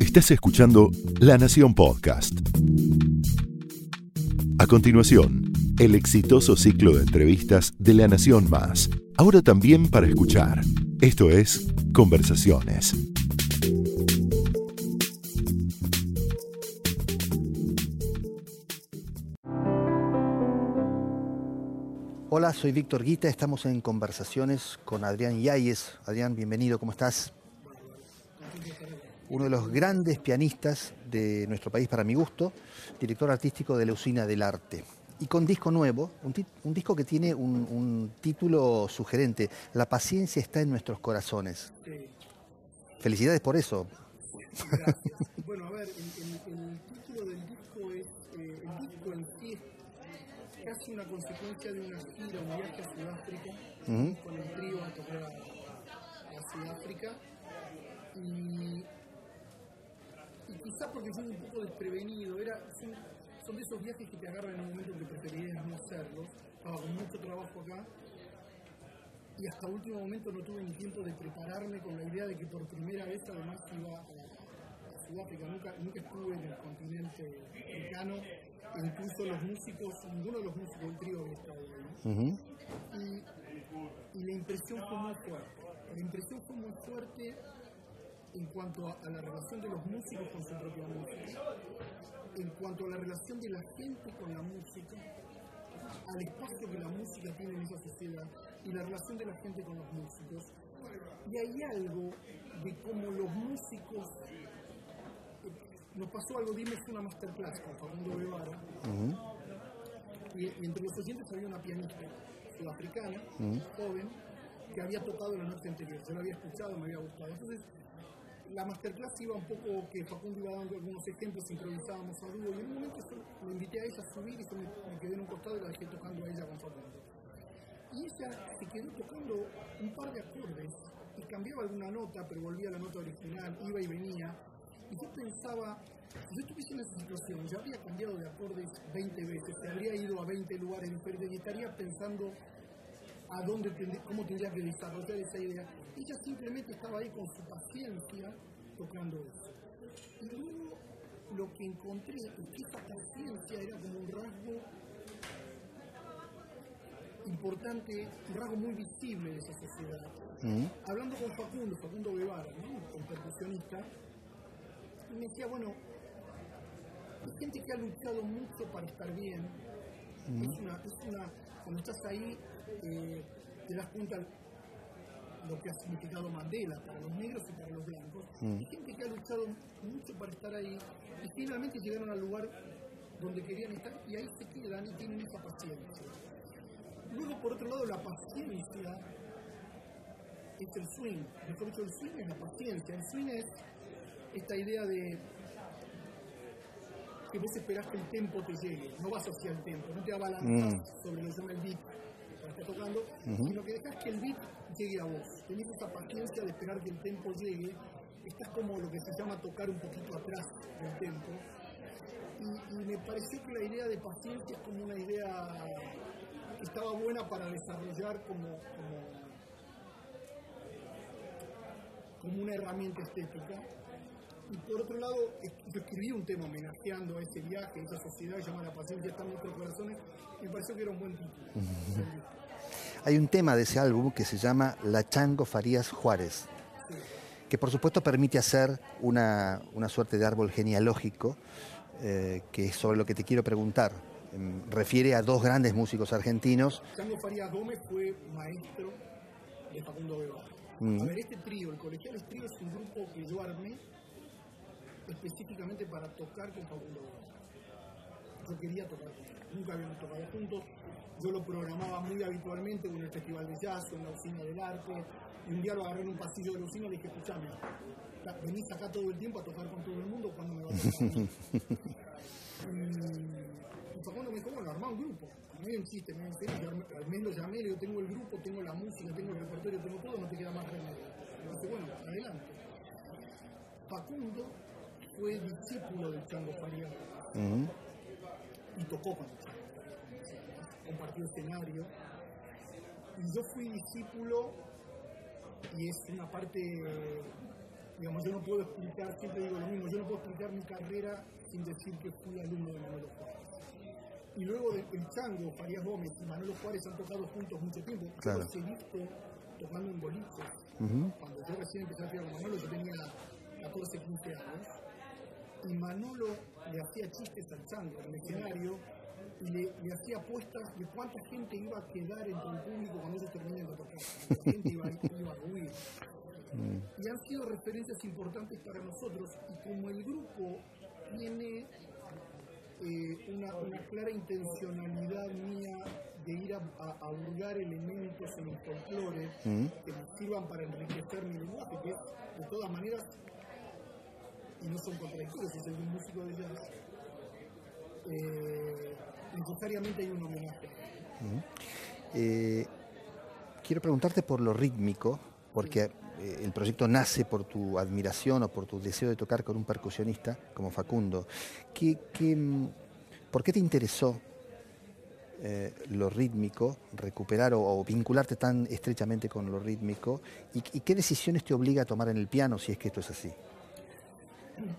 Estás escuchando La Nación Podcast. A continuación, el exitoso ciclo de entrevistas de La Nación Más, ahora también para escuchar. Esto es Conversaciones. Hola, soy Víctor Guita, estamos en conversaciones con Adrián Yáñez. Adrián, bienvenido, ¿cómo estás? Uno de los grandes pianistas de nuestro país para mi gusto, director artístico de la Usina del Arte. Y con disco nuevo, un, un disco que tiene un, un, título sugerente, La paciencia está en nuestros corazones. Felicidades por eso. Gracias. bueno, a ver, el, el, el, título del disco es, eh, el disco en sí es casi una consecuencia de una gira, un viaje a Sudáfrica, uh -huh. con el trío a tocar a, a Sudáfrica. Y, y quizá porque fue un poco desprevenido, era, son, son, de esos viajes que te agarran en un momento que preferirías no hacerlos, estaba con mucho trabajo acá, y hasta último momento no tuve ni tiempo de prepararme con la idea de que por primera vez además iba a, a Sudáfrica, nunca, nunca estuve en el continente africano, e incluso los músicos, ninguno de los músicos del trío había estado ahí. Uh -huh. y, y, la impresión fue muy fuerte, la impresión fue muy fuerte en cuanto a, a la relación de los músicos con su propia música, en cuanto a la relación de la gente con la música, al espacio que la música tiene en esa sociedad y la relación de la gente con los músicos. Y hay algo de cómo los músicos. Nos pasó algo, dime, fue una masterclass con Fernando Guevara. Uh -huh. y, y, entre los oyentes había una pianista sudafricana, uh -huh. joven, que había tocado la noche anterior. Yo la había escuchado, me había gustado. Entonces, la masterclass iba un poco que Facundo iba dando algunos ejemplos, improvisábamos a dúo, y en un momento yo me invité a ella a subir y yo me, me, quedé en un costado y la dejé tocando a ella con Facundo. Y ella se quedó tocando un par de acordes y cambiaba alguna nota, pero volvía a la nota original, iba y venía. Y yo pensaba, si yo estuviese en esa situación, ya habría cambiado de acordes 20 veces, se habría ido a 20 lugares diferentes y estaría pensando a dónde, cómo tendría que desarrollar esa idea. Ella simplemente estaba ahí con su paciencia tocando eso. Y luego lo que encontré es que esa paciencia era como un rasgo importante, un rasgo muy visible de esa sociedad. Hablando con Facundo, Facundo Guevara, ¿no? el percusionista, y me decía, bueno, hay gente que ha luchado mucho para estar bien. Es, una, es una, cuando estás ahí, eh, te das cuenta lo que ha significado Mandela para los negros y para los blancos. Mm. Hay gente que ha luchado mucho para estar ahí y finalmente llegaron al lugar donde querían estar y ahí se quedan y tienen esa paciencia. Luego, por otro lado, la paciencia es el swing. Mejor dicho, el swing es la paciencia. El swing es esta idea de que vos esperás que el tempo te llegue, no vas hacia el tempo, no te abalanzas mm. sobre lo que se llama el beat está tocando, uh -huh. sino que dejas que el beat llegue a vos. Tenés esa paciencia de esperar que el tempo llegue. Estás como lo que se llama tocar un poquito atrás del tempo. Y, y, me pareció que la idea de paciencia es como una idea que estaba buena para desarrollar como, como, como una herramienta estética. Y por otro lado, yo escribí un tema homenajeando a ese viaje, a esa sociedad que llama La paciencia está en nuestros corazones. Me pareció que era un buen título. Uh -huh. Hay un tema de ese álbum que se llama La Chango Farías Juárez, que por supuesto permite hacer una, una suerte de árbol genealógico, eh, que es sobre lo que te quiero preguntar. Eh, refiere a dos grandes músicos argentinos. Chango Farías Gómez fue maestro de Facundo Guevara. Mm. A ver, este trío, el Colegiales Trío, es un grupo que yo armé específicamente para tocar con Facundo. Yo quería tocar con él, nunca habíamos tocado juntos, yo lo programaba muy habitualmente en el Festival de Jazz en la Usina del Arte. Y un día lo agarré en un pasillo de la usina y le dije, escuchame, venís acá todo el tiempo a tocar con todo el mundo cuando me va a tocar. y, y Facundo me dijo, bueno, armá un grupo. Me un chiste, me dice, al menos lo llamé, yo tengo el grupo, tengo la música, tengo el repertorio, tengo todo, no te queda más remedio. Me dice, bueno, adelante. Facundo fue discípulo del Chango Faría uh -huh. y tocó con el Chango compartió escenario. Y yo fui discípulo y es una parte digamos, yo no puedo explicar, siempre digo lo mismo, yo no puedo explicar mi carrera sin decir que fui alumno de Manolo Juárez. Y luego de El Chango, Farías Gómez y Manolo Juárez han tocado juntos mucho tiempo. Claro. Yo los he visto tocando en boliches. Ujú. Cuando yo recién empecé a tocar con Manolo, yo tenía 14, 15 años. Y Manolo le hacía chistes al Chango en el escenario y le, le hacía apuestas de cuánta gente iba a quedar entre el público cuando ellos terminen de tocar. La gente iba, iba a huir. Y han sido referencias importantes para nosotros. Y como el grupo tiene eh, una, una clara intencionalidad mía de ir a, a- elementos en el folclore que me sirvan para enriquecer mi lenguaje, que es, de todas maneras, y no son contradictorios, el de un músico de jazz, eh, necesariamente hay un homenaje. Eh, quiero preguntarte por lo rítmico, porque eh, el proyecto nace por tu admiración o por tu deseo de tocar con un percusionista como Facundo. ¿Qué, qué, mm, ¿Por qué te interesó lo rítmico, recuperar o, vincularte tan estrechamente con lo rítmico? ¿Y, y qué decisiones te obliga a tomar en el piano si es que esto es así?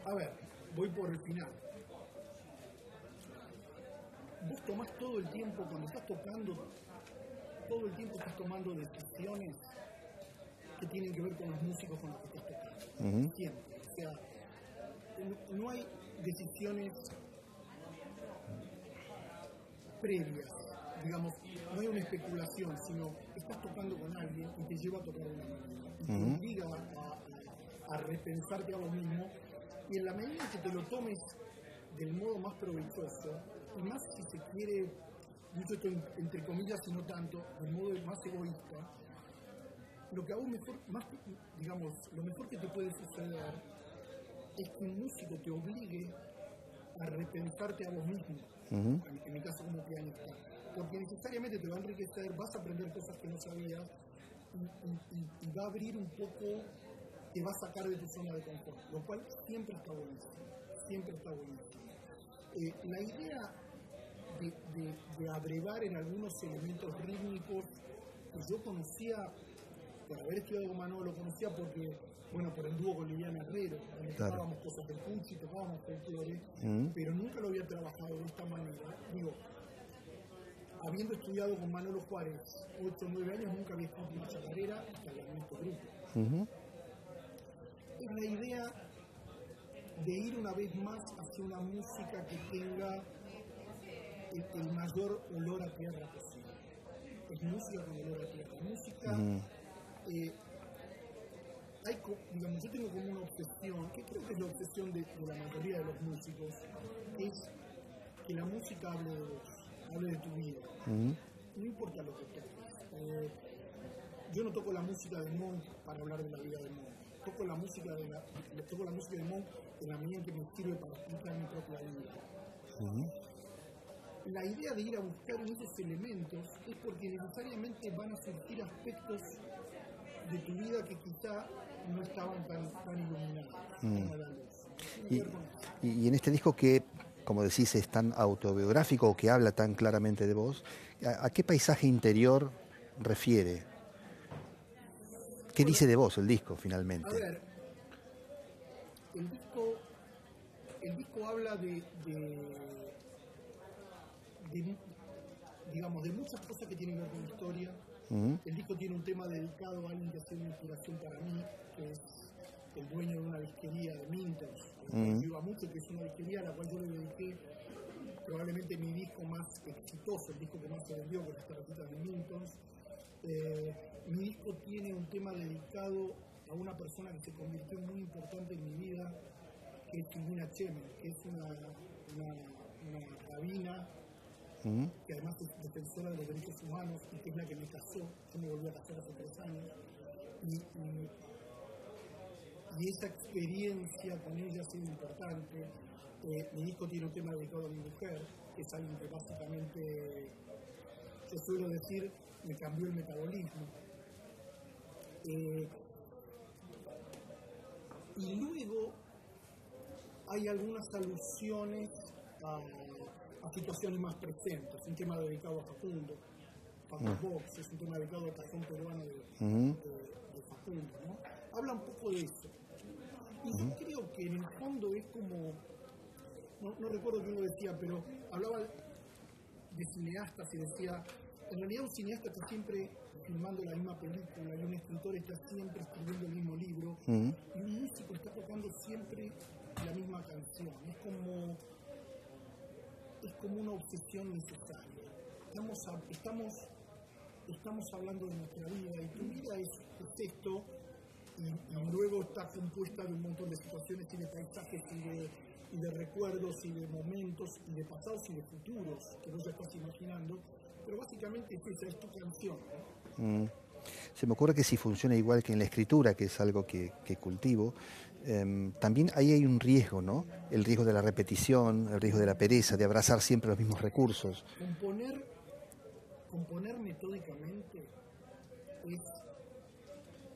A ver, voy por el final. Vos tomás todo el tiempo, cuando estás tocando, todo el tiempo estás tomando decisiones que tienen que ver con los músicos con los que estás tocando. Siempre. O sea, no, no hay decisiones previas, digamos, no hay una especulación, sino estás tocando con alguien y te lleva a tocar una manera. Y te obliga a, a- a repensarte a vos mismo. Y en la medida que te lo tomes del modo más provechoso, y más si se quiere, dicho esto en- entre comillas y no tanto, del modo más egoísta, lo que a vos mejor, más, digamos, lo mejor que te puede suceder es que un músico te obligue a repensarte a vos mismo, en, en mi caso como pianista, porque necesariamente te va a enriquecer, vas a aprender cosas que no sabías y, y- y- y va a abrir un poco, te va a sacar de tu zona de confort, lo cual siempre está buenísimo, siempre está buenísimo. Eh, la idea de, de- de abrevar en algunos elementos rítmicos que yo conocía por haber estudiado con Manolo, lo conocía porque, bueno, por el dúo con Liliana Herrero, donde Claro. tocábamos cosas del Puchi, tocábamos folclore, pero nunca lo había trabajado de esta manera. Digo, habiendo estudiado con Manolo Juárez 8 o 9 años, nunca había escrito una chacarera hasta el este grupo. Es la idea de ir una vez más hacia una música que tenga el, el mayor olor a tierra posible. Es música con olor a tierra. Música, eh, hay, digamos, yo tengo como una obsesión, que creo que es la obsesión de, de la mayoría de los músicos, es que la música hable de vos, hable de tu vida. No importa lo que toques. Eh, yo no toco la música de Monk para hablar de la vida de Monk. Toco la música de la, toco la música de Monk en la medida en que me sirve para explicar mi propia vida. La idea de ir a buscar en esos elementos es porque necesariamente van a surgir aspectos de tu vida que quizá no estaban tan, tan iluminados que Y, y- y en este disco que, como decís, es tan autobiográfico o que habla tan claramente de vos, ¿a, a qué paisaje interior refiere? ¿Qué dice de vos el disco A finalmente? ver, el disco, el disco habla de, de, de, digamos, de muchas cosas que tienen que ver con la historia. El disco tiene un tema dedicado a alguien que ha sido una inspiración para mí, que es el dueño de una disquería de Mintos, a la yo iba mucho, que es una disquería a la cual yo le dediqué probablemente mi disco más exitoso, el disco que más se vendió, con las tarjetitas de Mintos. Eh, mi disco tiene un tema dedicado a una persona que se convirtió muy importante en mi vida, que es Silvina Chemen, que es una, una, una rabina que además es defensora de los derechos humanos y que es la que me casó. Yo me volví a casar hace tres años. Y, y- y esa experiencia con ella ha sido importante. Eh, mi disco tiene un tema dedicado a mi mujer, que es alguien que básicamente, yo suelo decir, me cambió el metabolismo. Eh, y luego hay algunas alusiones a, a situaciones más presentes. Un tema dedicado a Facundo, Facundo Box, es un tema dedicado al cajón peruano de, de- de Facundo. ¿no? Habla un poco de eso. Y yo creo que en el fondo es como, no, no recuerdo quién lo decía, pero hablaba de cineastas y decía, en realidad un cineasta está siempre filmando la misma película y un escritor está siempre escribiendo el mismo libro y un músico está tocando siempre la misma canción. Es como, es como una obsesión necesaria. Estamos, estamos, estamos hablando de nuestra vida y tu vida es, esto y, luego está compuesta de un montón de situaciones y de paisajes y de, y de recuerdos y de momentos y de pasados y de futuros que vos ya estás imaginando pero básicamente esa es tu canción. Mm. Se me ocurre que si funciona igual que en la escritura, que es algo que, cultivo, em, también ahí hay un riesgo, ¿no? El riesgo de la repetición, el riesgo de la pereza, de abrazar siempre los mismos recursos. Componer, componer metódicamente es...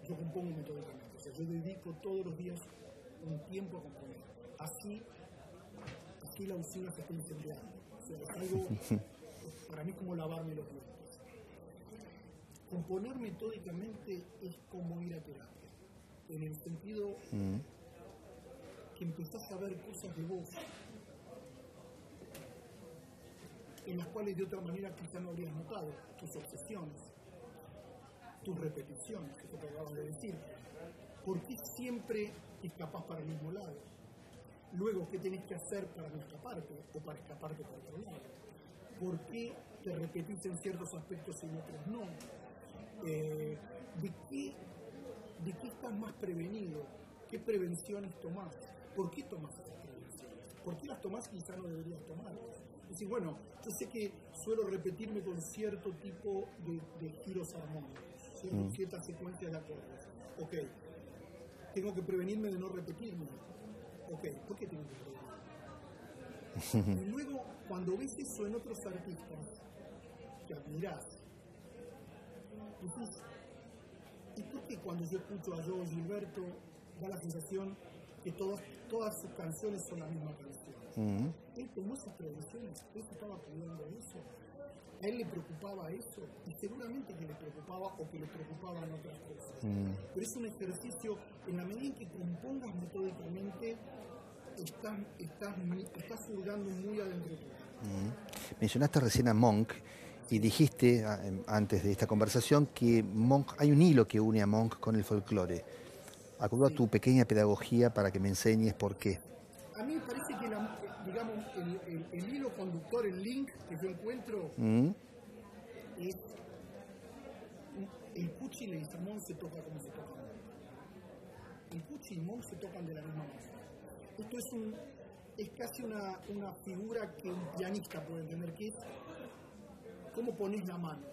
Yo compongo metódicamente, o sea, yo dedico todos los días un tiempo a componer. Así, así la usina se está incendiando. O sea, es algo para mí como lavarme los dientes. Componer metódicamente es como ir a terapia, en el sentido mm. que empezás a ver cosas de vos en las cuales de otra manera quizá no habrías notado, tus obsesiones, tus repeticiones, que te acabas de decir. ¿Por qué siempre escapas para el mismo lado? Luego, ¿qué tenés que hacer para no escaparte o para escaparte por otro lado? ¿Por qué te repetís en ciertos aspectos y en otros no? Eh, ¿de, qué, ¿De qué estás más prevenido? ¿Qué prevenciones tomás? ¿Por qué tomás esas prevenciones? ¿Por qué las tomás quizá no deberías tomarlas? Es decir, bueno, yo sé que suelo repetirme con cierto tipo de, giros armónicos, mm. ciertas secuencias de acordes. Ok, tengo que prevenirme de no repetirme. Ok, ¿por qué tengo que prevenirme? Y luego, cuando ves eso en otros artistas que admirás, dices, ¿y por qué cuando yo escucho a Joe Gilberto da la sensación que todas, todas sus canciones son la misma canción? Él tomó esas prevenciones, él estaba pidiendo eso. A él le preocupaba eso, y seguramente que le preocupaba o que le preocupaban otras cosas. Pero es un ejercicio, en la medida en que compongas metódicamente, estás, estás, estás muy adentro Mencionaste recién a Monk y dijiste em, antes de esta conversación que Monk, hay un hilo que une a Monk con el folclore. Acudo a tu pequeña pedagogía para que me enseñes por qué. A mí me parece que digamos, el, hilo conductor, el link que yo encuentro es el Pucci y el Monk se tocan como se tocan. El Pucci y Monk se tocan de la misma manera. Esto es, un, es casi una, una figura que un pianista puede entender, que es cómo pones la mano.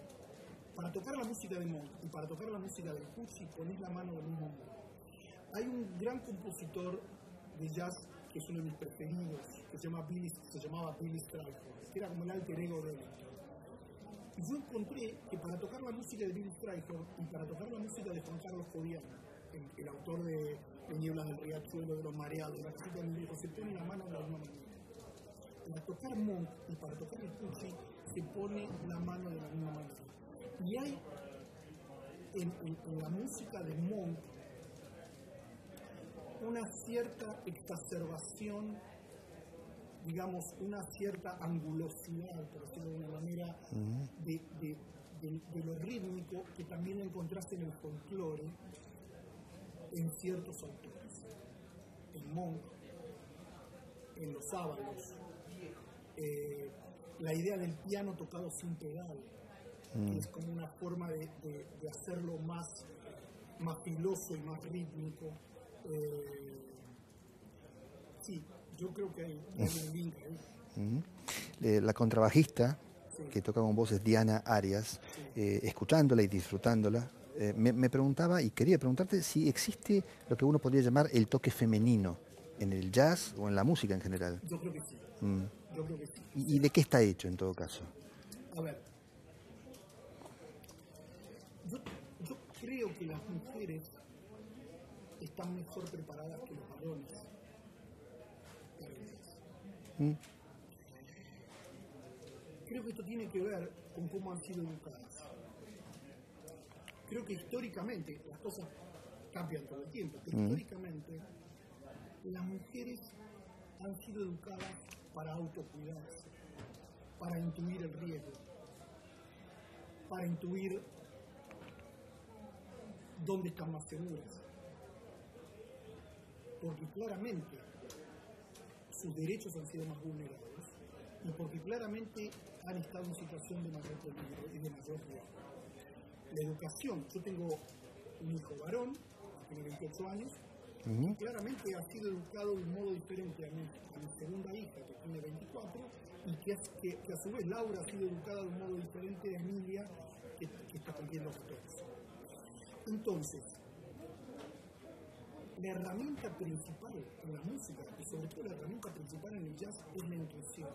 Para tocar la música de Monk y para tocar la música de Pucci, pones la mano del mismo modo. Hay un gran compositor de jazz que es uno de mis preferidos, que se, llama Billy, se llamaba Billy Strayhorn, que era como el alter ego de él. Y yo encontré que para tocar la música de Billy Strayhorn y para tocar la música de Juan Carlos Codiano, el autor de de nieblas del riachuelo, de los mareados, la viejo, se pone la mano de la misma manera. Para tocar Monk y para tocar el Pucci se pone la mano de la misma manera. Y hay en, la música de Monk una cierta exacerbación, digamos, una cierta angulosidad, por decirlo de una manera, de, de, de, lo rítmico que también encontraste en el folclore en ciertos autores. En Monk, en los sábados, eh, la idea del piano tocado sin pedal, que mm. es como una forma de, hacerlo más, más filoso y más rítmico. Eh, sí, yo creo que hay, un link ahí. Mm. Eh, la contrabajista que toca con voces Diana Arias, escuchándola y disfrutándola, eh, me, preguntaba y quería preguntarte si existe lo que uno podría llamar el toque femenino en el jazz o en la música en general. Yo creo que sí. Mm. Yo creo que sí. ¿Y, de qué está hecho en todo caso? A ver. Yo, creo que las mujeres están mejor preparadas que los varones mm. Creo que esto tiene que ver con cómo han sido educadas creo que históricamente, las cosas cambian todo el tiempo, pero históricamente las mujeres han sido educadas para autocuidarse, para intuir el riesgo, para intuir dónde están más seguras. Porque claramente sus derechos han sido más vulnerados y porque claramente han estado en situación de mayor peligro y de mayor riesgo. La educación, yo tengo un hijo varón, tiene 28 años, y claramente ha sido educado de un modo diferente a mi, a mi segunda hija, que tiene 24, y que, que, que, a su vez Laura ha sido educada de un modo diferente a Emilia, que, que está cumpliendo 14. Entonces, la herramienta principal en la música, y sobre todo la herramienta principal en el jazz, es la intuición.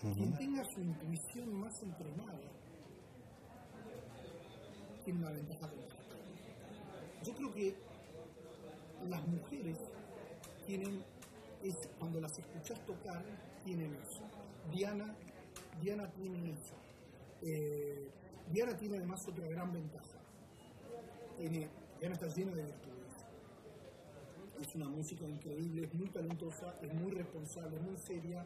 Quien tenga su intuición más entrenada, tiene una ventaja Yo creo que las mujeres tienen, cuando las escuchas tocar, tienen eso. Diana, Diana tiene eso. Eh, Diana tiene además otra gran ventaja. Diana está llena de virtudes. Es una música increíble, es muy talentosa, es muy responsable, muy seria,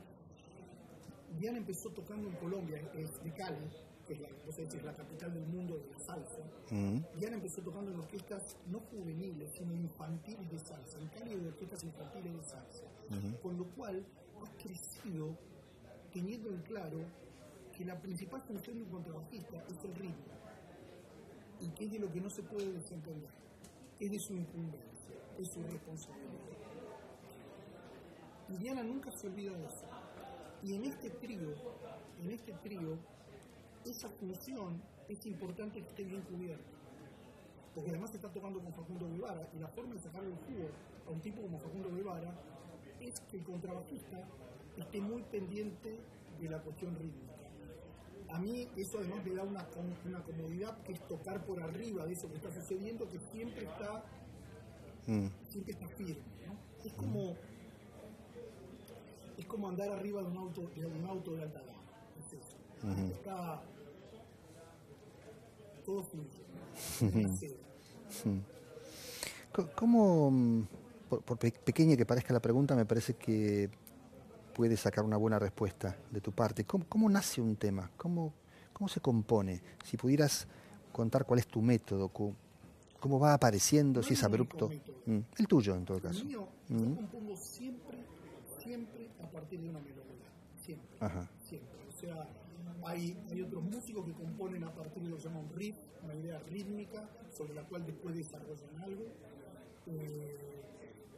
Diana empezó tocando en Colombia, es de Cali, que es la, es la capital del mundo de la salsa. Diana empezó tocando en orquestas no juveniles, sino infantiles de salsa, en Cali de orquestas infantiles de salsa. Con lo cual ha crecido teniendo en claro que la principal función de un contrabajista es el ritmo y que es de lo que no se puede desentender, es de su incumbencia, es su responsabilidad. Y Diana nunca se olvida de eso. Y en este trío, en este trío, esa función es importante que esté bien cubierta. Porque además está tocando con Facundo Guevara y la forma de sacarle el jugo a un tipo como Facundo Guevara es que el contrabajista esté muy pendiente de la cuestión rítmica. A mí eso además me da una, una comodidad que es tocar por arriba de eso que está sucediendo, que siempre está, mm. siempre está firme. ¿no? Es como es como andar arriba de un auto de, un auto de alta gama. Es eso. Uh -huh. Está. ¿Cómo, por, por, pequeña que parezca la pregunta, me parece que puede sacar una buena respuesta de tu parte? ¿Cómo, cómo nace un tema? ¿Cómo, ¿Cómo se compone? Si pudieras contar cuál es tu método, cómo va apareciendo, no si es abrupto. Mm. El tuyo, en todo caso. El mío, mm. yo compongo siempre, siempre a partir de una melodía. Siempre. Ajá. Siempre. O sea, hay, hay, otros músicos que componen a partir de lo que se llama un riff, una idea rítmica, sobre la cual después desarrollan algo. Eh,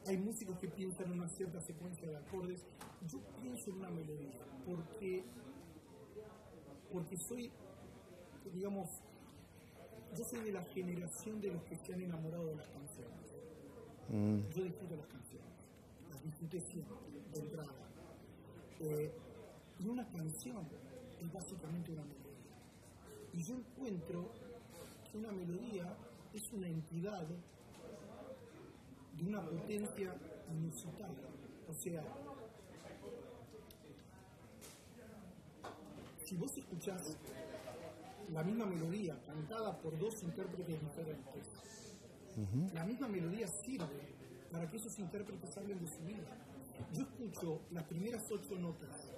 hay músicos que piensan en una cierta secuencia de acordes. Yo pienso en una melodía porque, porque soy, digamos, yo soy de la generación de los que se han enamorado de las canciones. Mm. Yo disfruto las canciones, las disfruté siempre, de entrada. Eh, y una canción es básicamente una melodía. Y yo encuentro que una melodía es una entidad de una potencia inusitada. O sea, si vos escuchás la misma melodía cantada por dos intérpretes diferentes, uh -huh. la misma melodía sirve para que esos intérpretes hablen de su vida. Yo escucho las primeras ocho notas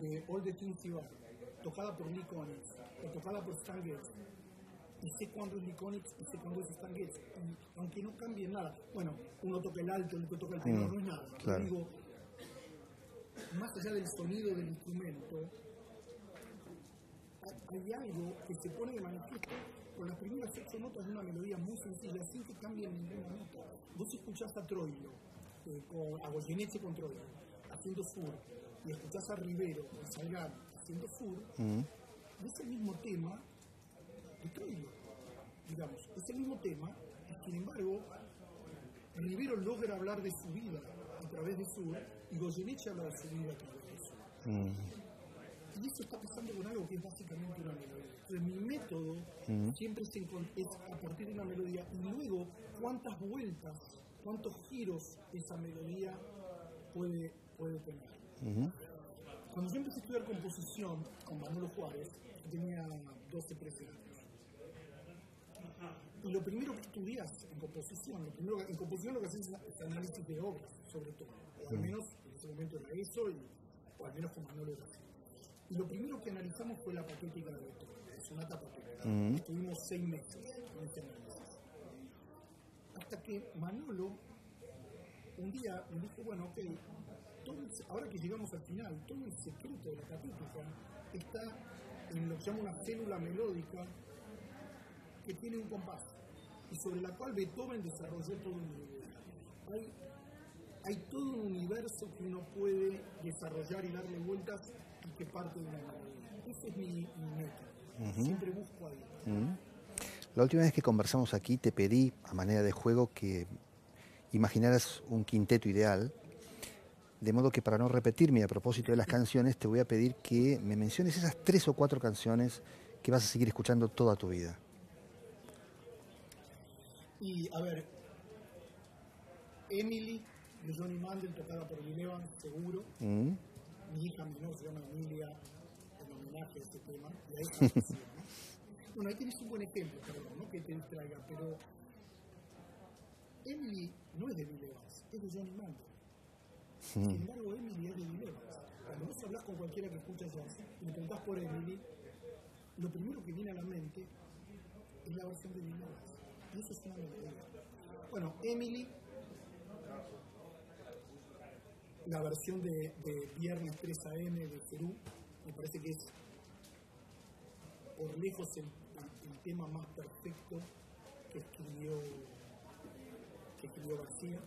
de All the Things You Are, tocada por Konitz, o tocada por Stan Getz, y sé cuándo es Konitz y sé cuándo es Stan Getz, y aunque no cambie nada, bueno, uno toca el alto, el otro toca el tenor, mm, no es nada, claro. digo, más allá del sonido del instrumento, hay algo que se pone de manifiesto con las primeras ocho notas de una melodía muy sencilla, sin que cambie ninguna nota. Vos escuchás a Troilo, eh, con, a Goyeneche con Troilo, haciendo sur, y escuchás a Rivero, a Salgado, haciendo sur, Mm. es el mismo tema de Troilo, digamos, es el mismo tema, y sin embargo, Rivero logra hablar de su vida a través de sur, y Goyeneche habla de su vida a través de sur. Mm. Y eso está pasando con algo que es básicamente una melodía. Entonces, mi método Mm. siempre se es a partir de una melodía y luego cuántas vueltas, cuántos giros esa melodía puede, puede tener. Cuando yo empecé a estudiar composición con Manolo Juárez, tenía 12, 13 años. y lo primero que estudias en composición, lo primero que, en composición lo que haces es análisis de obras, sobre todo, o al menos en ese momento era eso, y, o al menos con Manolo era así. Y lo primero que analizamos fue la patética de la sonata patética. Estuvimos seis meses en ese análisis. Hasta que Manolo un día me dijo, bueno, ok, ahora que llegamos al final, todo el secreto de la patética está en lo que llama una célula melódica que tiene un compás y sobre la cual Beethoven desarrolló todo un universo. Hay, hay todo un universo que uno puede desarrollar y darle vueltas y que parte de una melodía. Ese es mi, meta. Siempre busco ahí. La última vez que conversamos aquí te pedí, a manera de juego, que imaginaras un quinteto ideal. De modo que para no repetirme a propósito de las canciones, te voy a pedir que me menciones esas tres o cuatro canciones que vas a seguir escuchando toda tu vida. Y a ver, Emily de Johnny Mandel, tocada por Bill Evans, seguro. Mm. Mi hija menor se llama Emilia, en homenaje a este tema. Y ahí está Bueno, ahí tienes un buen ejemplo, perdón, ¿no? que te distraiga, pero Emily no es de Bill Evans, es de Johnny Mandel. Mm. Sin embargo, Emily es de Evans. Cuando vos hablas con cualquiera que escucha jazz y le por Emily, lo primero que viene a la mente es la versión de Evans. Y eso es una. Bueno, Emily, la versión de, de Viernes 3 AM de Perú, me parece que es por lejos el, tema más perfecto que escribió, que escribió García.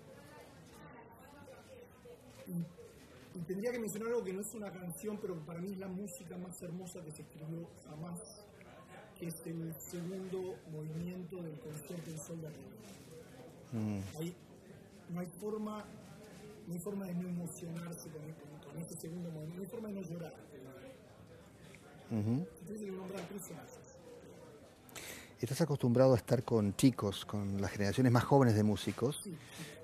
Y, y, tendría que mencionar algo que no es una canción, pero para mí es la música más hermosa que se escribió jamás que es el segundo movimiento del concierto en sol de arriba. Mm. no hay forma no hay forma de no emocionarse con, con, este segundo movimiento, no hay forma de no llorar. Estás acostumbrado a estar con chicos, con las generaciones más jóvenes de músicos.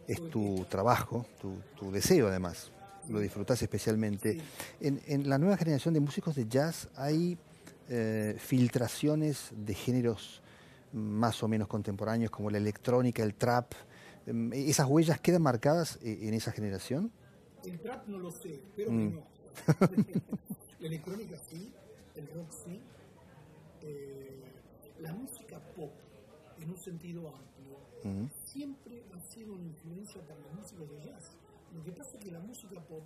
Es tu trabajo, tu, tu, deseo además. Lo disfrutas especialmente. En, en la nueva generación de músicos de jazz hay eh, filtraciones de géneros más o menos contemporáneos como la electrónica, el trap. Em, ¿Esas huellas quedan marcadas eh, en esa generación? El trap no lo sé, pero mm. no. la electrónica sí, el rock sí. Eh, la música pop, en un sentido amplio, siempre ha sido una influencia para los músicos de jazz. Lo que pasa es que la música pop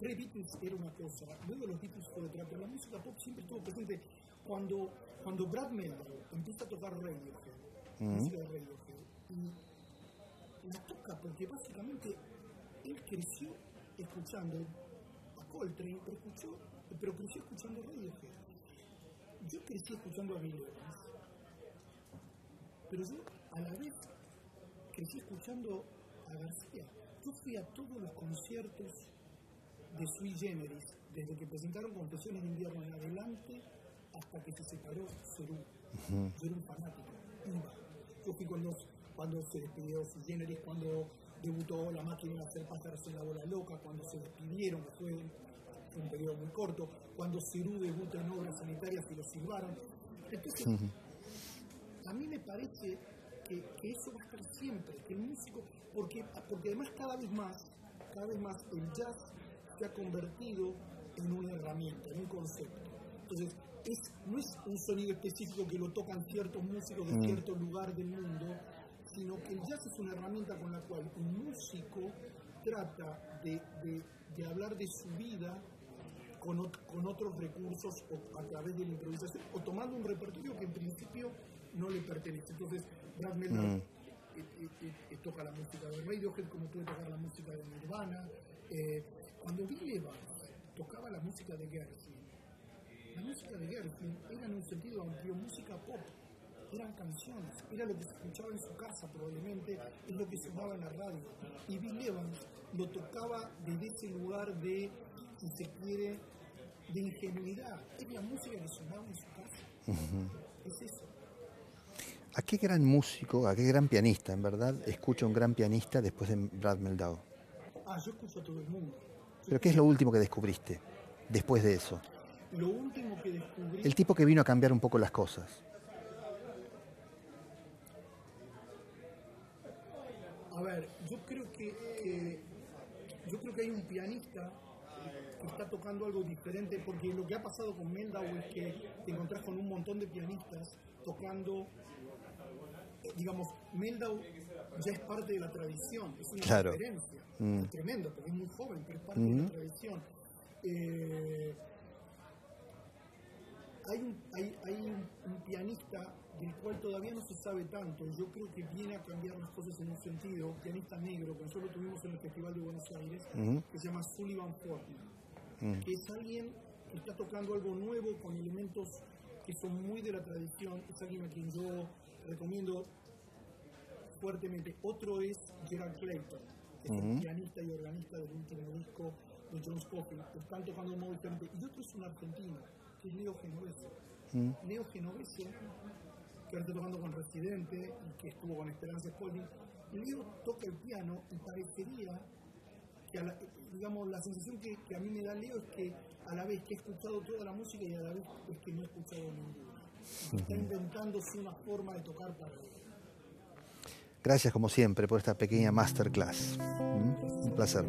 pre-Beatles era una cosa, luego los Beatles fue otra, pero la música pop siempre estuvo presente. Cuando, cuando Brad Meldau empieza a tocar Radiohead, música de Radiohead, y la toca porque básicamente él creció escuchando a Coltrane, pero, escuchó, pero creció escuchando Radiohead. Yo crecí escuchando a Bill Evans, pero yo a la vez crecí escuchando a García. Yo fui a todos los conciertos de Sui Generis, desde que presentaron Confesiones de Invierno en adelante hasta que se separó Cerú. Yo era un fanático, iba. Yo fui cuando, cuando se despidió Sui Generis, cuando debutó La Máquina de Hacer Pájaros en la Bola Loca, cuando se despidieron, que fue un periodo muy corto, cuando Cerú debuta en obras sanitarias y lo silbaron. Entonces, a mí me parece que, que, eso va a estar siempre, que el músico, porque, porque además cada vez más, cada vez más el jazz se ha convertido en una herramienta, en un concepto. Entonces, no es un sonido específico que lo tocan ciertos músicos de mm. cierto lugar del mundo, sino que el jazz es una herramienta con la cual un músico trata de, hablar de su vida con, otros recursos o a través de la improvisación o tomando un repertorio que en principio no le pertenece. Entonces, Brad Miller mm. eh, eh, eh, toca la música de Radiohead como puede tocar la música de Nirvana. Cuando Bill Evans tocaba la música de Gershwin, la música de Gershwin era en un sentido amplio música pop, eran canciones, era lo que se escuchaba en su casa probablemente, es lo que sonaba en la radio. Y Bill Evans lo tocaba desde ese lugar de, si se quiere, de ingenuidad. Es la música que sonaba en su casa. Es eso. ¿A qué gran músico, a qué gran pianista, en verdad, escucha un gran pianista después de Brad Meldau? Ah, yo escucho a todo el mundo. ¿Pero qué es lo último que descubriste después de eso? Lo último que descubrí... El tipo que vino a cambiar un poco las cosas. A ver, yo creo que, eh, yo creo que hay un pianista que está tocando algo diferente, porque lo que ha pasado con Meldau es que te encontrás con un montón de pianistas tocando digamos, Meldau ya es parte de la tradición, es una Claro. diferencia, Mm. es tremendo, porque es muy joven, pero es parte de la Ujú. tradición. Eh, hay un, hay, hay un, un pianista del cual todavía no se sabe tanto, yo creo que viene a cambiar las cosas en un sentido, un pianista negro, que nosotros tuvimos en el Festival de Buenos Aires, Ujú. que se llama Sullivan Fortman, Mm. que es alguien que está tocando algo nuevo con elementos que son muy de la tradición, es alguien a quien yo recomiendo fuertemente. Otro es Gerard Clayton, que pianista y organista del último disco de John Scofield, que están tocando un modo diferente. Y otro es un argentino, que es Leo Genovese. Mm. Leo Genovese, que ahora está tocando con Residente y que estuvo con Esperanza Spalding. Leo toca el piano y parecería que, a la- digamos, la sensación que, que a mí me da Leo es que a la vez que he escuchado toda la música y a la vez es que no he escuchado ninguna. Está inventándose una forma de tocar para él. Gracias como siempre por esta pequeña masterclass. Mm, Un placer.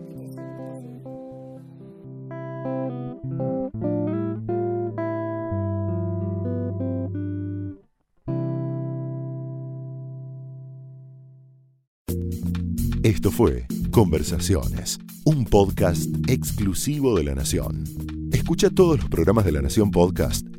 Esto fue Conversaciones, un podcast exclusivo de La Nación. Escucha todos los programas de La Nación Podcast